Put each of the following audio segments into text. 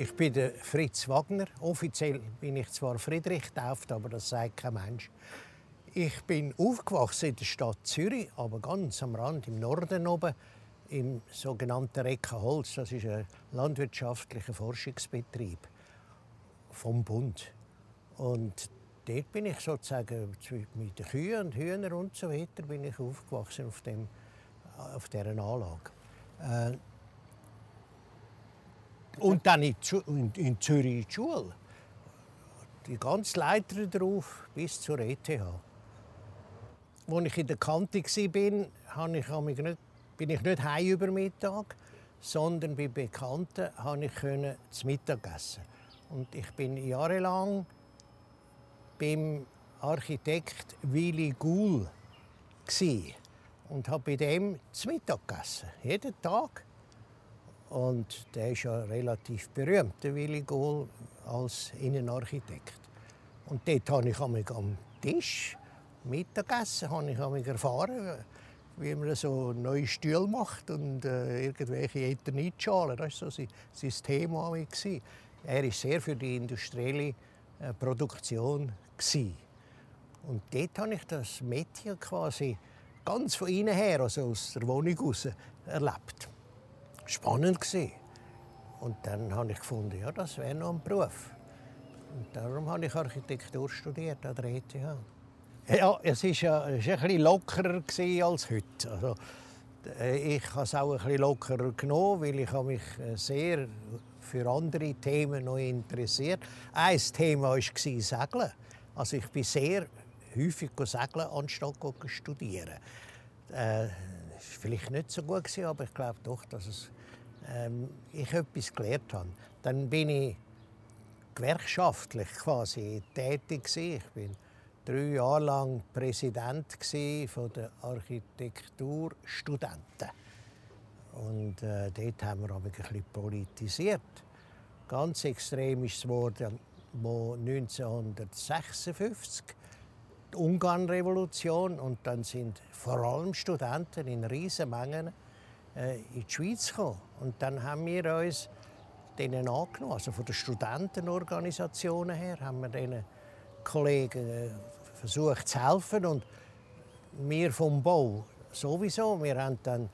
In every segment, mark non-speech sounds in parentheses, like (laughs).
Ich bin der Fritz Wagner. Offiziell bin ich zwar Friedrich getauft, aber das sagt kein Mensch. Ich bin aufgewachsen in der Stadt Zürich, aber ganz am Rand im Norden oben im sogenannten Reckenholz. Das ist ein landwirtschaftlicher Forschungsbetrieb vom Bund. Und dort bin ich sozusagen mit den Kühen und Hühnern und so weiter bin ich aufgewachsen auf, dem, auf dieser Anlage. Äh, und dann in, in, in Zürich die Schule. Die ganze Leiter drauf bis zur ETH. Als ich in der Kante war, ich nicht, bin ich nicht heim über Mittag, sondern bei Bekannten konnte ich zu Mittag essen. Und ich bin jahrelang beim Architekt Willy Guhl und habe bei dem zu Mittag gegessen. Jeden Tag. Und der ist ja relativ berühmt, der Willy Gohl, als Innenarchitekt. Und dort habe ich am Tisch Mittagessen habe ich erfahren, wie man so neue Stühle macht und äh, irgendwelche Eternitschalen. Das war so sein, sein Thema. Er war sehr für die industrielle äh, Produktion. Gewesen. Und dort habe ich das Mädchen quasi ganz von innen her, also aus der Wohnung heraus, erlebt spannend gewesen. Und dann habe ich gefunden, ja, das wäre noch ein Beruf. Und darum habe ich Architektur studiert an der ETH. Ja, es war ja, ein bisschen lockerer als heute. Also, äh, ich habe es auch ein bisschen lockerer genommen, weil ich mich äh, sehr für andere Themen noch interessiert. Ein Thema war Segeln. Also ich bin sehr häufig segeln, anstatt studieren. Äh, das war vielleicht nicht so gut, aber ich glaube doch, dass es ich etwas gelernt habe. Dann bin ich gewerkschaftlich quasi tätig Ich bin drei Jahre lang Präsident von der Architekturstudenten. Und äh, dort haben wir aber ein bisschen politisiert. Ganz extrem ist es geworden, 1956 die Ungarn-Revolution und dann sind vor allem Studenten in riesen Mengen in die Schweiz gekommen. Und dann haben wir uns denen angenommen, also von den Studentenorganisationen her, haben wir diesen Kollegen äh, versucht zu helfen und wir vom Bau sowieso. Wir haben dann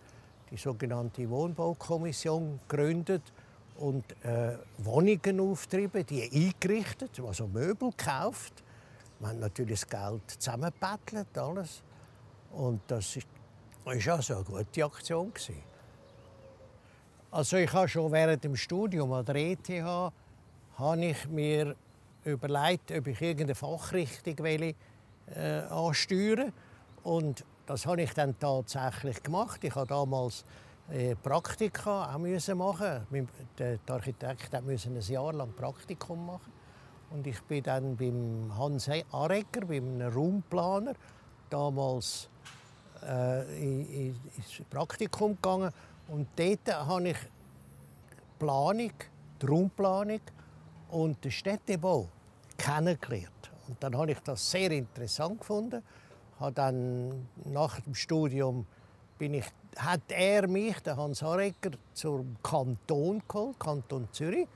die sogenannte Wohnbaukommission gegründet und äh, Wohnungen auftrieben, die eingerichtet, also Möbel gekauft. Wir haben natürlich das Geld zusammengebettelt, alles. Und das ist das war also eine gute Aktion. Also ich habe schon während dem Studium an der ETH habe ich mir überlegt, ob ich irgendeine Fachrichtung will, äh, ansteuern Und das habe ich dann tatsächlich gemacht. Ich habe damals äh, Praktika auch machen. Der Architekt musste ein Jahr lang Praktikum machen. Und ich bin dann beim Hans Arecker, beim Raumplaner, damals äh, ins Praktikum gegangen und dort habe ich Planung, die Raumplanung und den Städtebau kennengelernt. Und dann habe ich das sehr interessant gefunden. Habe dann nach dem Studium bin ich, hat er mich, der Hans Harecker, zum Kanton geholt, Kanton Zürich,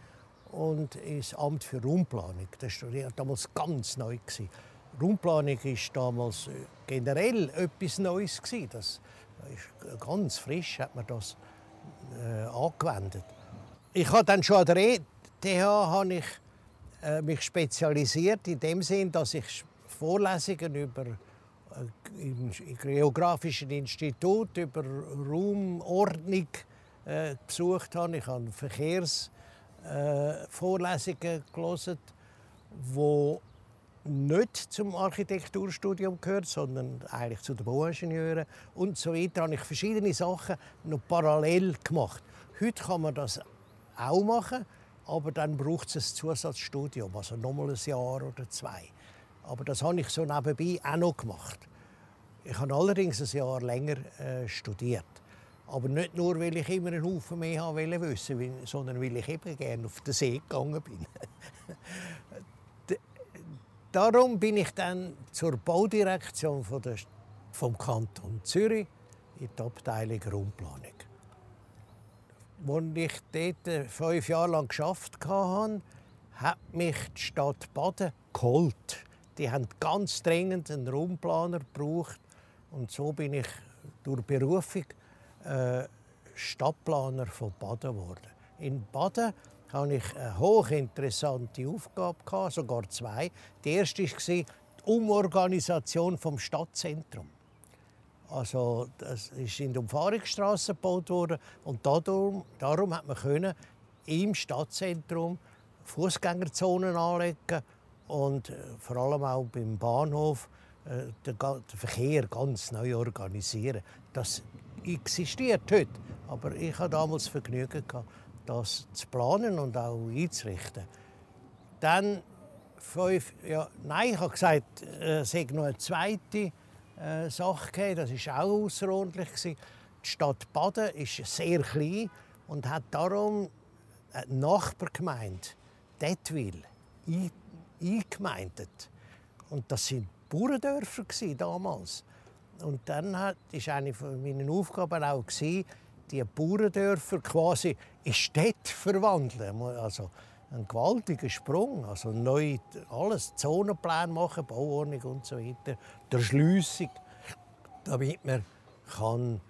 und ins Amt für Raumplanung. Das war damals ganz neu. Raumplanung war damals äh, generell etwas Neues. Das ist ganz frisch hat man das äh, angewendet. Ich habe dann schon an der ETH habe ich, äh, mich spezialisiert in dem Sinn, dass ich Vorlesungen über äh, im Geografischen Institut über Raumordnung äh, besucht habe. Ich habe Verkehrsvorlesungen äh, gelesen, wo nicht zum Architekturstudium gehört, sondern eigentlich zu den Bauingenieuren und so weiter, habe ich verschiedene Sachen noch parallel gemacht. Heute kann man das auch machen, aber dann braucht es ein Zusatzstudium, also nochmal ein Jahr oder zwei. Aber das habe ich so nebenbei auch noch gemacht. Ich habe allerdings ein Jahr länger äh, studiert. Aber nicht nur, weil ich immer einen Haufen mehr haben wollte, sondern weil ich eben gerne auf den See gegangen bin. (laughs) Darum bin ich dann zur Baudirektion von der, vom Kanton Zürich in der Abteilung Raumplanung. Als ich dort äh, fünf Jahre lang geschafft hatte, hat mich die Stadt Baden geholt. Die haben ganz dringend einen Raumplaner gebraucht. Und so bin ich durch Berufung äh, Stadtplaner von Baden geworden. In Baden hatte ich eine hochinteressante Aufgabe, sogar zwei. Die erste war die Umorganisation des Stadtzentrums. Also, das ist in der Umfahrungsstraße gebaut worden und darum, darum hat man können im Stadtzentrum Fußgängerzonen anlegen und äh, vor allem auch beim Bahnhof äh, den, Verkehr ganz neu organisieren. Das existiert heute, aber ich hatte damals Vergnügen gehabt, das zu planen und auch einzurichten. Dann fünf, ja, nein, ich habe gesagt, äh, es hätte noch eine zweite äh, Sache gegeben. Das war auch außerordentlich. Die Stadt Baden ist sehr klein und hat darum eine Nachbargemeinde, Detwil, eingemeindet. Und das waren Bauerndörfer damals. Und dann war eine von meinen Aufgaben auch die Bauerndörfer quasi in Städte verwandeln. Also ein gewaltiger Sprung. Also neu alles, Zonenplan machen, Bauordnung und so weiter, der Schliessung, damit man kann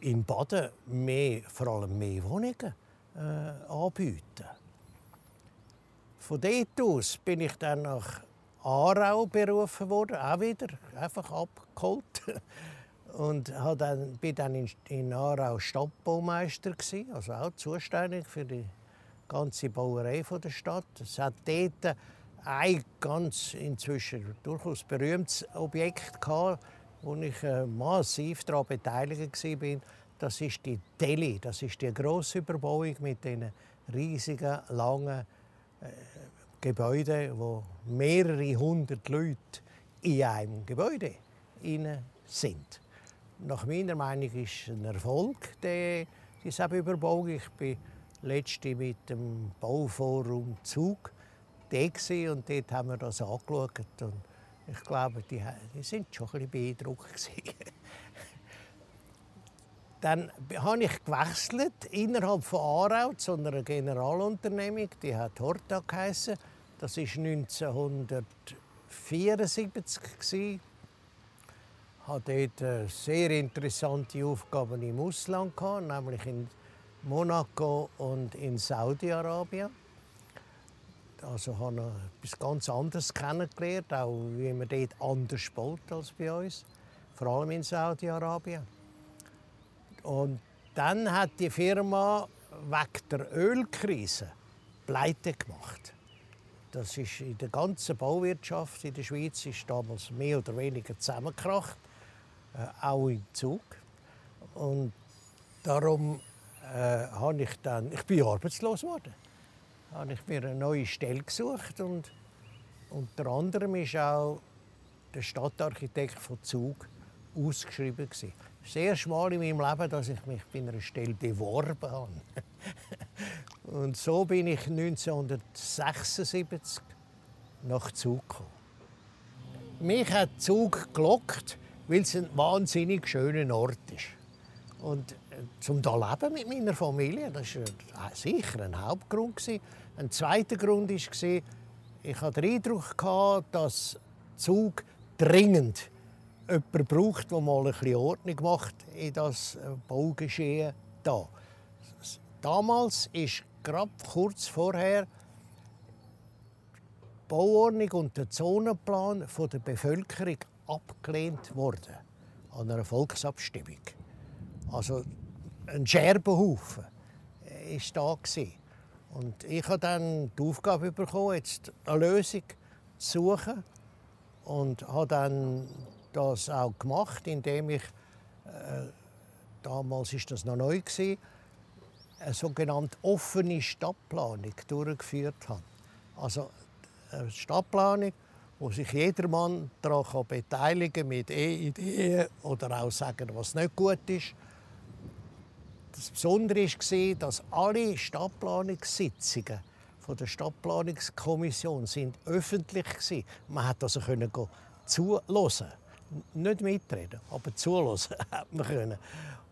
in Baden mehr, vor allem mehr Wohnungen äh, anbieten Von dort aus bin ich dann nach Aarau berufen worden, auch wieder, einfach abgeholt. (laughs) Und dann, bin dann in, in Aarau Stadtbaumeister, also auch zuständig für die ganze Bauerei der Stadt. Es hat dort ein ganz inzwischen durchaus berühmtes Objekt gehabt, wo ich äh, massiv daran beteiligt war. Das ist die Deli, das ist die grosse Überbauung mit den riesigen, langen äh, Gebäuden, wo mehrere hundert Leute in einem Gebäude sind. Nach meiner Meinung ist ein Erfolg, diese Überbauung. Ich bin letzte mit dem Bauforum Zug und dort haben wir das angeschaut. Und ich glaube, die, sind schon ein bisschen beeindruckt. (laughs) Dann habe ich gewechselt innerhalb von Aarau zu einer Generalunternehmung, die hat Horta geheißen. Das war 1974 Hatte dort sehr interessante Aufgaben im Ausland nämlich in Monaco und in Saudi-Arabien. Also habe ich etwas ganz anderes kennengelernt, auch wie man dort anders baut als bei uns, vor allem in Saudi-Arabien. Und dann hat die Firma wegen der Ölkrise pleite gemacht. Das ist in der ganzen Bauwirtschaft in der Schweiz ist damals mehr oder weniger zusammengekracht, auch im Zug. Und darum äh, habe ich dann, ich bin arbeitslos geworden, habe ich mir eine neue Stelle gesucht und unter anderem ist auch der Stadtarchitekt von Zug ausgeschrieben gewesen. Das erste Mal in meinem Leben, dass ich mich bei einer Stelle beworben habe. (laughs) und so bin ich 1976 nach Zug gekommen. Mich hat Zug gelockt, weil es ein wahnsinnig schöner Ort ist. Und zum da leben mit meiner Familie. Das war sicher ein Hauptgrund. Ein zweiter Grund war, ich hatte den Eindruck, dass Zug dringend jemanden braucht, der mal ein Ordnung macht in das äh, Baugeschehen da. Damals ist gerade kurz vorher die Bauordnung und der Zonenplan von der Bevölkerung abgelehnt worden an einer Volksabstimmung. Also ein Scherbenhaufen war da. Und ich habe dann die Aufgabe bekommen, jetzt eine Lösung zu suchen. Und habe dann das auch gemacht, indem ich, äh, damals war das noch neu, gewesen, eine sogenannte offene Stadtplanung durchgeführt habe. Also eine Stadtplanung, wo sich jedermann daran beteiligen kann, mit Ideen oder auch sagen, was nicht gut ist. Das Besondere war, dass alle Stadtplanungssitzungen von der Stadtplanungskommission sind öffentlich waren. Man konnte also zuhören. Nicht mitreden, aber zuhören (laughs) hat man können.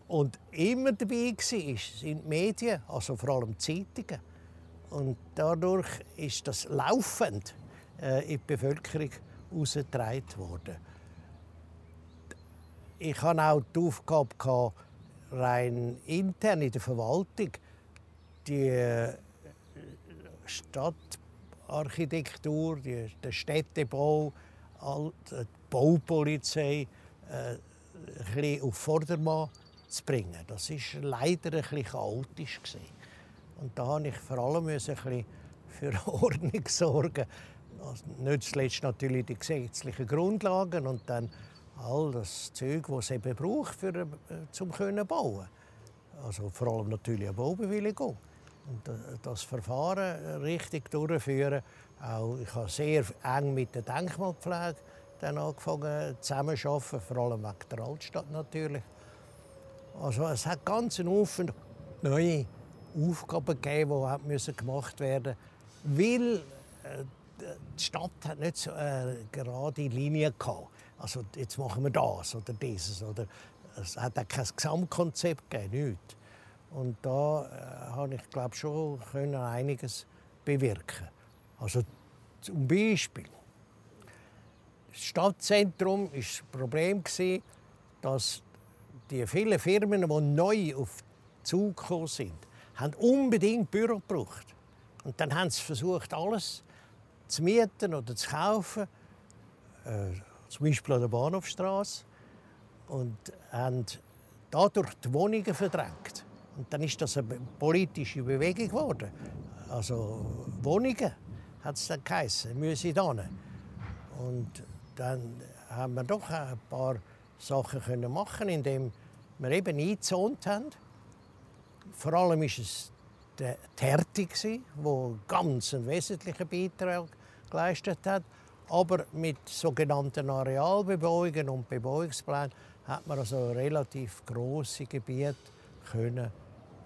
Und immer dabei war, sind die Medien, also vor allem die Zeitungen. Und dadurch ist das laufend in die Bevölkerung herausgetragen worden. Ich hatte auch die Aufgabe, gehabt, rein intern in der Verwaltung die äh, Stadtarchitektur, die, der Städtebau, die Baupolizei äh, ein auf Vordermann zu bringen. Das war leider ein bisschen chaotisch. Und da musste ich vor allem ein bisschen für (laughs) Ordnung sorgen. Also nicht zuletzt natürlich die gesetzlichen Grundlagen und dann all das Zeug, das es eben braucht, für, äh, zum können bauen. Also vor allem natürlich eine Baubewilligung. Und das Verfahren richtig durchführen. Auch, ich habe sehr eng mit der Denkmalpflege dann angefangen zusammenzuarbeiten, vor allem wegen der Altstadt natürlich. Also es hat ganz einen Haufen neue Aufgaben gegeben, die gemacht werden mussten, weil äh, die Stadt hat nicht so eine gerade Linie gehabt. Also jetzt machen wir das oder dieses oder es hat auch kein Gesamtkonzept gegeben, nichts. Und da äh, habe ich glaube schon können einiges bewirken. Also zum Beispiel das Stadtzentrum war das Problem dass die vielen Firmen, die neu auf Zug gekommen sind, haben unbedingt Büro gebraucht. Und dann haben sie versucht, alles zu mieten oder zu kaufen, äh, zum Beispiel an der Bahnhofstraße, und haben dadurch die Wohnungen verdrängt. Und dann ist das eine politische Bewegung geworden. Also Wohnungen hat es dann geheißen, müssen da Und dann haben wir doch ein paar Sachen können machen, indem wir eben eingezont haben. Vor allem war es der Terti, der ganz einen wesentlichen Beitrag geleistet hat. Aber mit sogenannten Arealbebauungen und Bebauungsplänen hat man also relativ große Gebiete können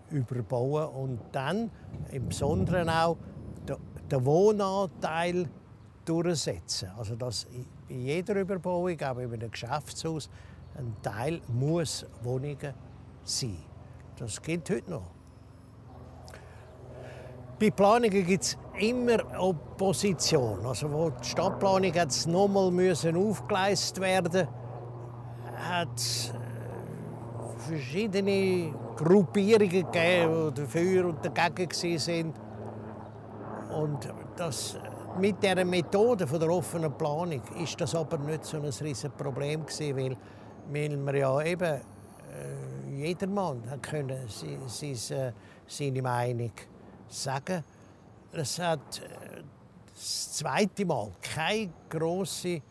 überbauen und dann im Besonderen auch den Wohnanteil durchsetzen. Also dass bei jeder Überbauung, auch in einem Geschäftshaus, ein Teil muss Wohnungen sein. Das gilt heute noch. Bei Planungen gibt es immer Opposition. Also wo die Stadtplanung jetzt nochmal müssen aufgeleistet werden, hat es äh, verschiedene Gruppierungen gegeben, die dafür und dagegen waren. Und das mit der Methode der offenen Planung ist das aber nicht so ein riesiges Problem weil, weil man ja eben äh, jedermann können sie, sie, äh, seine Meinung sagen. Es hat äh, das zweite Mal keine große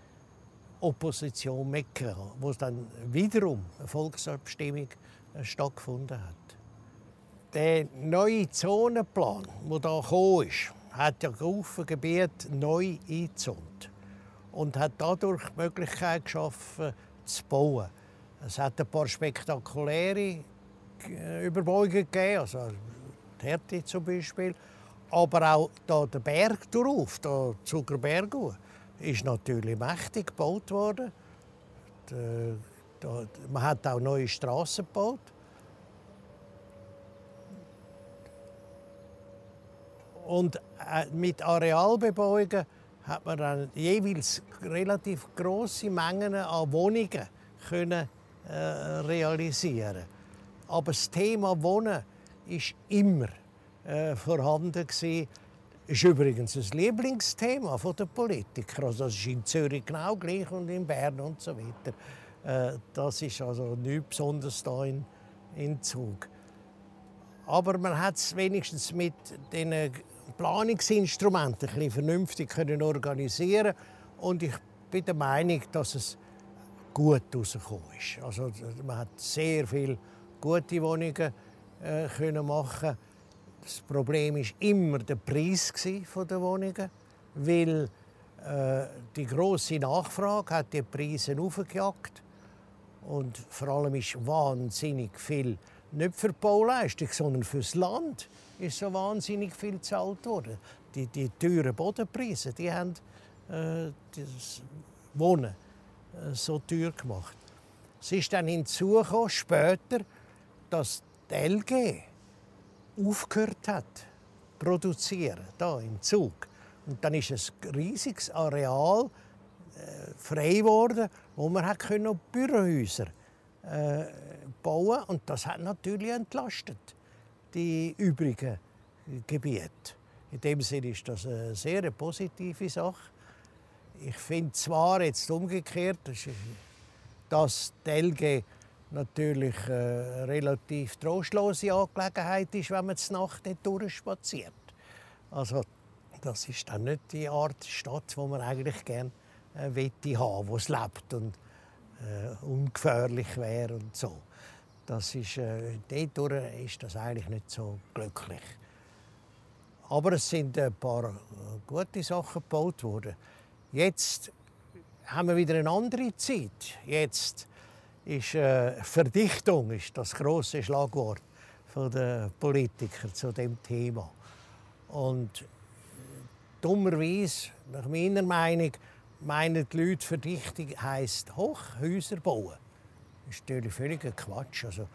Opposition mehr gehabt, wo dann wiederum eine Volksabstimmung äh, stattgefunden hat. Der neue Zonenplan, der da gekommen ist, hat ja Haufen Gebiete neu eingezont und hat dadurch die Möglichkeit geschaffen, zu bauen. Es hat ein paar spektakuläre äh, Überbauungen gegeben, also Härte zum Beispiel, aber auch da der Berg darauf, der Zuckerberg, ist natürlich mächtig gebaut worden. man hat auch neue Straßen gebaut. Und äh, mit Arealbebauungen hat man dann jeweils relativ große Mengen an Wohnungen können, äh, realisieren. Aber das Thema Wohnen ist immer äh, vorhanden gewesen. Ist übrigens ein Lieblingsthema der Politiker. Also das ist in Zürich genau gleich und in Bern und so weiter. Äh, das ist also nichts Besonderes da in, in Zug. Aber man hat es wenigstens mit den Planungsinstrumente ein vernünftig können organisieren und ich bin der Meinung, dass es gut herausgekommen ist. Also man hat sehr viele gute Wohnungen äh, können machen. Das Problem ist immer der Preis der Wohnungen, weil äh, die große Nachfrage hat die Preise aufgejagt und vor allem ist wahnsinnig viel nicht für die Bauleistung, sondern für das Land ist so wahnsinnig viel gezahlt worden. Die, die teuren Bodenpreise, die haben äh, das Wohnen äh, so teuer gemacht. Es ist dann hinzugekommen, später, dass die LG aufgehört hat produzieren, da im Zug. Und dann ist ein riesiges Areal äh, frei geworden, wo man hat können Bürohäuser äh, bauen und das hat natürlich entlastet die übrigen Gebiete. In dem Sinne ist das eine sehr positive Sache. Ich finde zwar jetzt umgekehrt, dass die LG natürlich eine relativ trostlose Angelegenheit ist, wenn man die Nacht nicht durchspaziert. Also das ist dann nicht die Art Stadt, wo man eigentlich gerne äh, wette haben, wo es lebt und äh, ungefährlich wäre und so. Das ist, äh, dort ist das eigentlich nicht so glücklich. Aber es sind ein paar äh, gute Sachen gebaut worden. Jetzt haben wir wieder eine andere Zeit. Jetzt ist äh, Verdichtung ist das große Schlagwort von den Politikern zu dem Thema. Und dummerweise, nach meiner Meinung, meinen die Leute, Verdichtung heisst Hochhäuser bauen. Das ist natürlich völliger Quatsch. Also,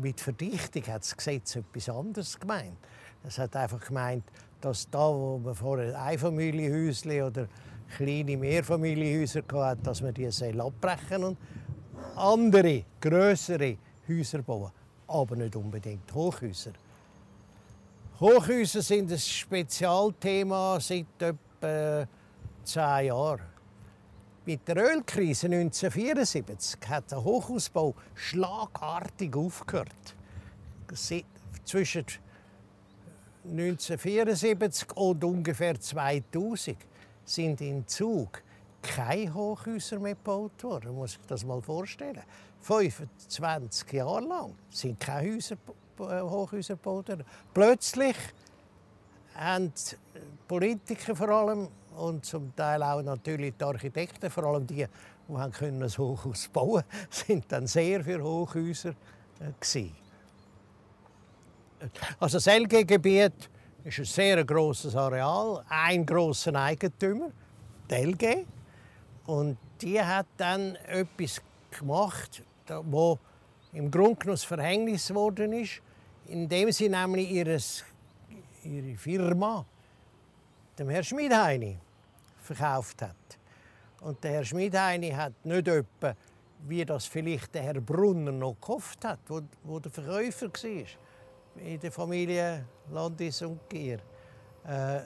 mit Verdichtung hat das Gesetz etwas anderes gemeint. Es hat einfach gemeint, dass da, wo man vorher Einfamilienhäuschen oder kleine Mehrfamilienhäuser hatte, dass man die abbrechen und andere, größere Häuser bauen. Aber nicht unbedingt Hochhäuser. Hochhäuser sind ein Spezialthema seit etwa zehn Jahren. Mit der Ölkrise 1974 hat der Hochausbau schlagartig aufgehört. Zwischen 1974 und ungefähr 2000 sind in Zug keine Hochhäuser mehr gebaut worden. Muss sich das mal vorstellen. 25 Jahre lang sind keine Häuser, äh, Hochhäuser gebaut worden. Plötzlich haben Politiker vor allem und zum Teil auch natürlich die Architekten, vor allem die, die haben können ein Hochhaus bauen konnten, (laughs) sind dann sehr für Hochhäuser äh, gewesen. Also das LG-Gebiet ist ein sehr großes Areal, ein großer Eigentümer, die LG, und die hat dann etwas gemacht, wo im Grunde genommen Verhängnis geworden ist, indem sie nämlich ihres, ihre Firma dem Herrn Schmidheini verkauft hat. Und der Herr Schmidheini hat nicht etwa, wie das vielleicht der Herr Brunner noch gehofft hat, wo, wo der Verkäufer war in der Familie Landis und Gier, äh,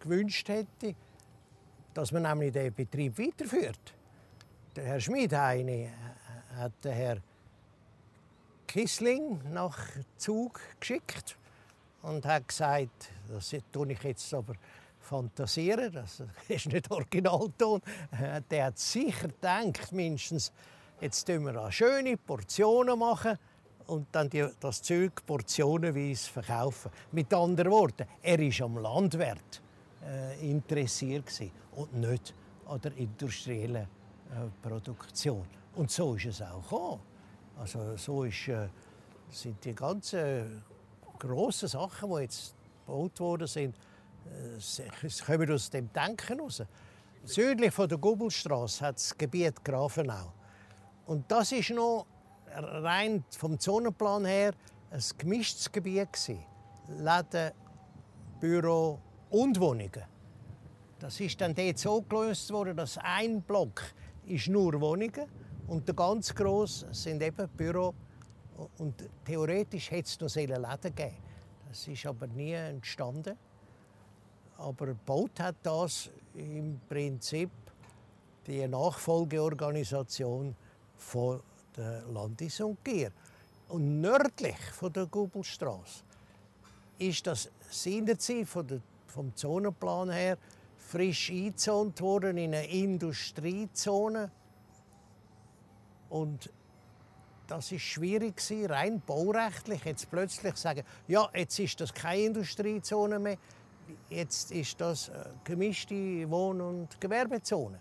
gewünscht hätte, dass man nämlich den Betrieb weiterführt. Der Herr Schmidheini hat den Herr Kissling nach Zug geschickt und hat gesagt, das tue ich jetzt aber fantasieren, das (laughs) ist nicht Originalton. Der hat sicher gedacht, mindestens, jetzt tun wir schöne Portionen machen und dann das Zeug portionenweise verkaufen. Mit anderen Worten, er war am Landwirt äh, interessiert gewesen und nicht an der industriellen äh, Produktion. Und so ist es auch gekommen. Also so ist, äh, sind die ganzen grossen Sachen, die jetzt gebaut worden sind, äh, kommen aus dem Denken heraus. Südlich von der Gubelstraße hat das Gebiet Grafenau. Und das ist noch rein vom Zonenplan her ein gemischtes Gebiet Läden, Büro und Wohnungen. Das ist dann dort so gelöst worden, dass ein Block ist nur Wohnungen und der ganz groß sind eben Büro und theoretisch hätte es noch Läden geben. Das ist aber nie entstanden. Aber gebaut hat das im Prinzip die Nachfolgeorganisation von der Landis und Gier. Und nördlich von der Gubelstraße ist das seinerzeit von der, vom Zonenplan her frisch eingezont worden in eine Industriezone. Und das ist schwierig rein baurechtlich. Jetzt plötzlich sagen, ja, jetzt ist das keine Industriezone mehr, jetzt ist das eine gemischte Wohn- und Gewerbezone.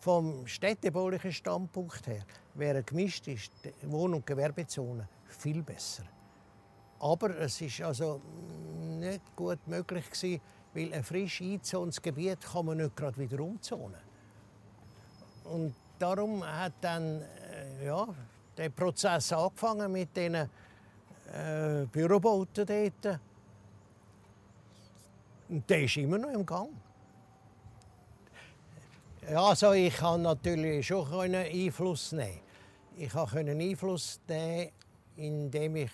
Vom städtebaulichen Standpunkt her wäre gemischte Wohn- und Gewerbezone viel besser. Aber es ist also nicht gut möglich gewesen, weil ein frisch eingezogenes Gebiet kann man nicht gerade wieder umzonen. Und darum hat dann äh, ja, der Prozess angefangen mit den äh, Bürobauten dort. Und der ist immer noch im Gang. Also ich kann natürlich schon Einfluss nehmen. Ich konnte Einfluss nehmen, indem ich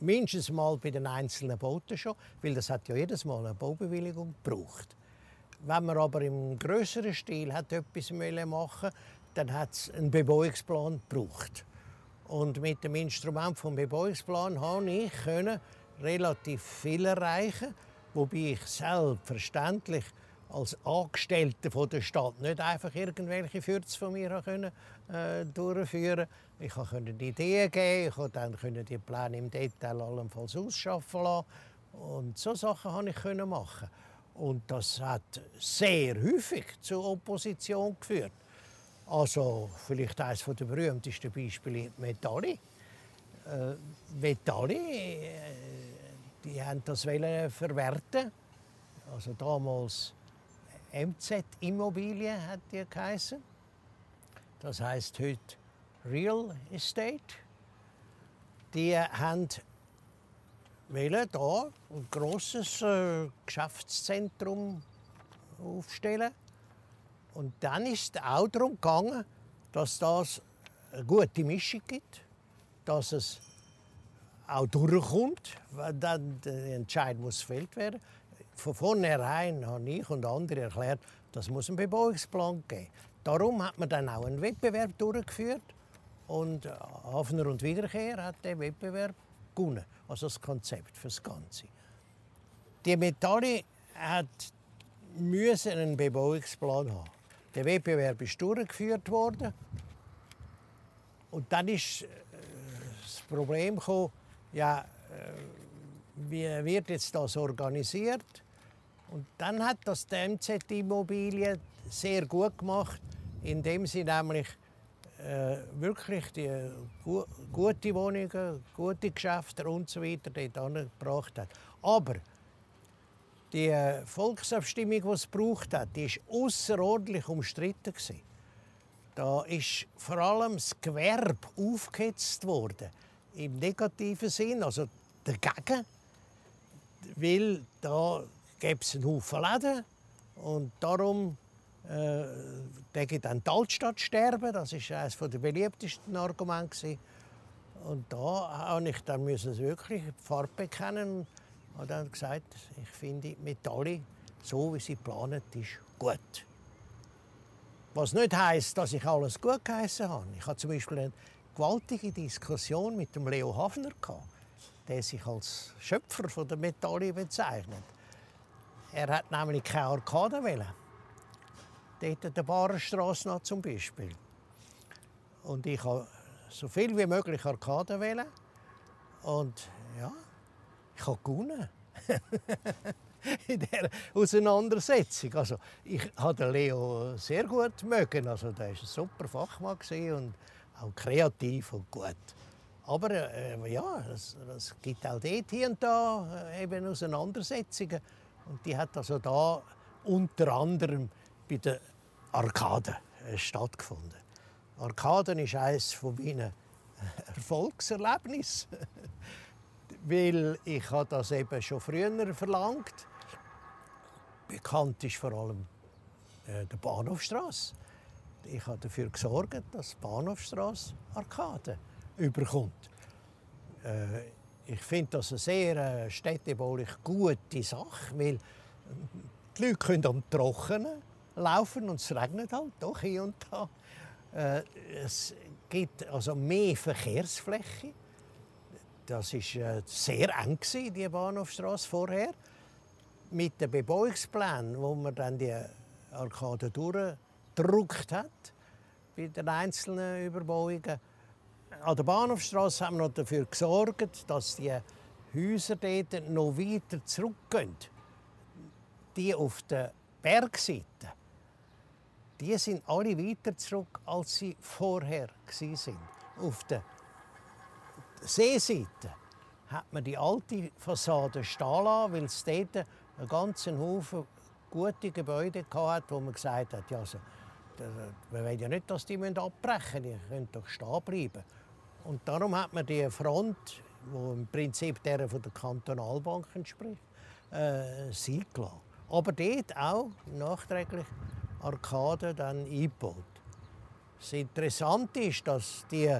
mindestens mal bei den einzelnen Booten schon, weil das hat ja jedes Mal eine Baubewilligung gebraucht. Wenn man aber im größeren Stil hat etwas machen dann hat es einen Bebauungsplan gebraucht. Und mit dem Instrument vom Bebauungsplan konnte ich relativ viel erreichen, wobei ich selbstverständlich als Angestellter von der Stadt nicht einfach irgendwelche Fürze von mir können, äh, durchführen Ich konnte Ideen geben, ich konnte dann die Pläne im Detail allenfalls ausschaffen lassen. Und so Sachen konnte ich machen. Und das hat sehr häufig zur Opposition geführt. Also vielleicht eines der berühmtesten Beispiele Metalli. Äh, Metalli, äh, die haben das verwerten. Also damals MZ Immobilien hat die geheißen. Das heißt heute Real Estate. Die haben wollen da ein grosses äh, Geschäftszentrum aufstellen. Und dann ist es auch darum gegangen, dass das eine gute Mischung gibt, dass es auch durchkommt, wenn dann der Entscheid muss gefällt werden von vornherein habe ich und andere erklärt, das muss einen Bebauungsplan geben. Darum hat man dann auch einen Wettbewerb durchgeführt und Hafner und Wiederkehr hat den Wettbewerb gewonnen, also das Konzept für das Ganze. Die Metalle hat müssen einen Bebauungsplan haben. Der Wettbewerb ist durchgeführt worden und dann ist äh, das Problem gekommen, ja, äh, wie wird jetzt das organisiert? Und dann hat das die MZ Immobilien sehr gut gemacht, indem sie nämlich äh, wirklich die gu gute Wohnungen, gute Geschäfte und so weiter dort angebracht hat. Aber die äh, Volksabstimmung, die es gebraucht hat, die außerordentlich umstritten. Da ist vor allem das Gewerbe aufgehetzt worden im negativen Sinn, also dagegen, weil da gäbe es einen Haufen Läden und darum äh, dann die Altstadt sterben. Das war eines der beliebtesten Argumente. Und da musste ich dann müssen wirklich die Farbe bekennen und dann gesagt, ich finde Metalle, so wie sie geplant ist, gut. Was nicht heisst, dass ich alles gut geheißen habe. Ich hatte zum Beispiel eine gewaltige Diskussion mit dem Leo Hafner, der sich als Schöpfer der Metalle bezeichnet. Er hat nämlich keine Arkade wollen. Dort an der Barenstrasse noch zum Beispiel. Und ich habe so viel wie möglich Arkaden wählen. Und ja, ich habe gewonnen. (laughs) in dieser Auseinandersetzung. Also, ich habe Leo sehr gut mögen. Also, der war ein super Fachmann und auch kreativ und gut. Aber äh, ja, es, es gibt auch dort hier und da äh, eben Auseinandersetzungen. Und die hat also da unter anderem bei den Arkaden äh, stattgefunden. Arkaden ist eines von meinen Erfolgserlebnissen, (laughs) weil ich das eben schon früher verlangt. Bekannt ist vor allem äh, der Bahnhofstrasse. Ich habe dafür gesorgt, dass die Bahnhofstrasse Arkaden überkommt. Äh, ich finde das eine sehr äh, städtebaulich gute Sache, weil die Leute können am Trockenen laufen und es regnet halt doch hier und da. Äh, es gibt also mehr Verkehrsfläche. Das war äh, sehr eng die Bahnhofstrasse vorher. Mit den Bebauungsplänen, wo man dann die Arkade durchgedruckt hat bei den einzelnen Überbauungen, an der Bahnhofstrasse haben wir noch dafür gesorgt, dass die Häuser dort noch weiter zurückgehen. Die auf der Bergseite, die sind alle weiter zurück, als sie vorher waren. Auf der Seeseite hat man die alte Fassade stehen lassen, weil es dort einen ganzen Haufen gute Gebäude hatte, wo man gesagt hat, ja, also, wir wollen ja nicht, dass die abbrechen müssen, die können doch stehen bleiben. Und darum hat man die Front, die im Prinzip der von der Kantonalbank entspricht, äh, sein. Aber dort auch nachträglich Arkaden dann eingebaut. Das Interessante ist, dass die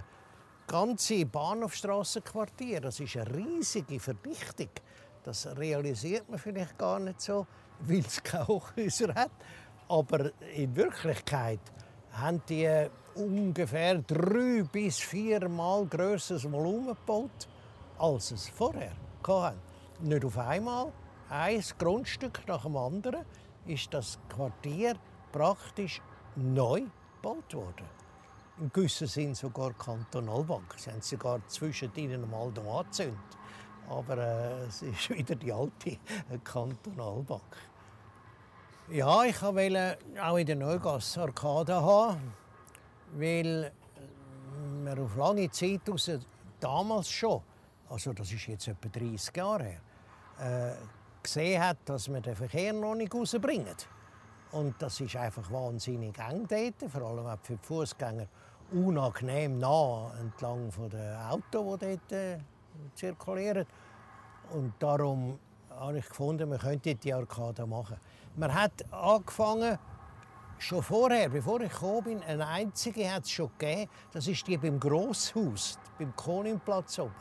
ganze Bahnhofstrassenquartier, das ist eine riesige Verdichtung. Das realisiert man vielleicht gar nicht so, weil es keine Hochhäuser hat. Aber in Wirklichkeit haben die ungefähr drei bis viermal grösseres Volumen gebaut, als es vorher hatten. Nicht auf einmal, ein Grundstück nach dem anderen ist das Quartier praktisch neu gebaut worden. Im gewissen Sinn sogar Kantonalbank. Sie haben sogar zwischen ihnen mal angezündet. Aber äh, es ist (laughs) wieder die alte Kantonalbank. Ja, ich wollte auch in der Neugasse Arcade haben, weil wir auf lange Zeit raus, damals schon, also das ist jetzt etwa 30 Jahre her, äh, gesehen hat, dass wir den Verkehr noch nicht rausbringen. Und das ist einfach wahnsinnig eng dort, vor allem auch für die Fußgänger unangenehm nah entlang den Autos, die dort äh, zirkulieren. Und darum habe ich gefunden, man könnte die Arkade machen. Man hat angefangen, schon vorher, bevor ich gekommen bin, eine einzige hat es schon gegeben. Das ist die beim Grosshaus, beim Konimplatz oben.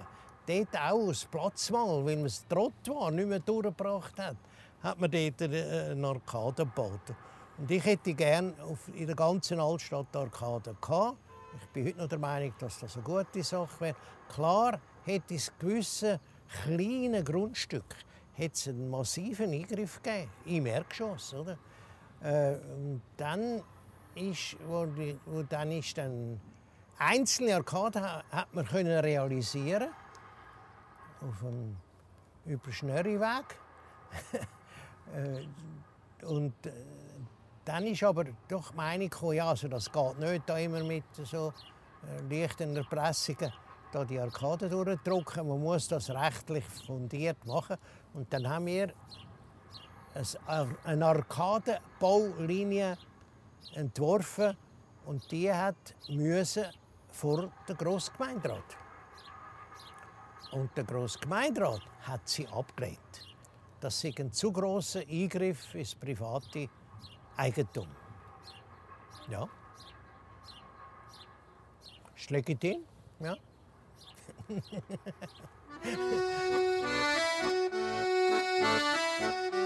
Dort auch aus Platzmangel, weil man es Trott war, nicht mehr durchgebracht hat, hat man dort eine Arkade gebaut. Und ich hätte gerne in der ganzen Altstadt Arkade gehabt. Ich bin heute noch der Meinung, dass das eine gute Sache wäre. Klar hätte es gewisse kleine Grundstücke hat es einen massiven Eingriff gegeben, im Erdgeschoss. Oder? Äh, und dann ist, wo, die, wo dann ist dann einzelne Arkaden hat man können realisieren auf dem Überschnörriweg. (laughs) äh, und äh, dann ist aber doch die Meinung ja, also das geht nicht da immer mit so äh, leichten Erpressungen da die Arkade durchdrücken. Man muss das rechtlich fundiert machen. Und dann haben wir eine Arkadenbaulinie entworfen und die hat vor der Grossgemeinderat. Und der Grossgemeinderat hat sie abgelehnt. Das ist ein zu großer Eingriff ins private Eigentum. Ja. Ist legitim, ja. (laughs)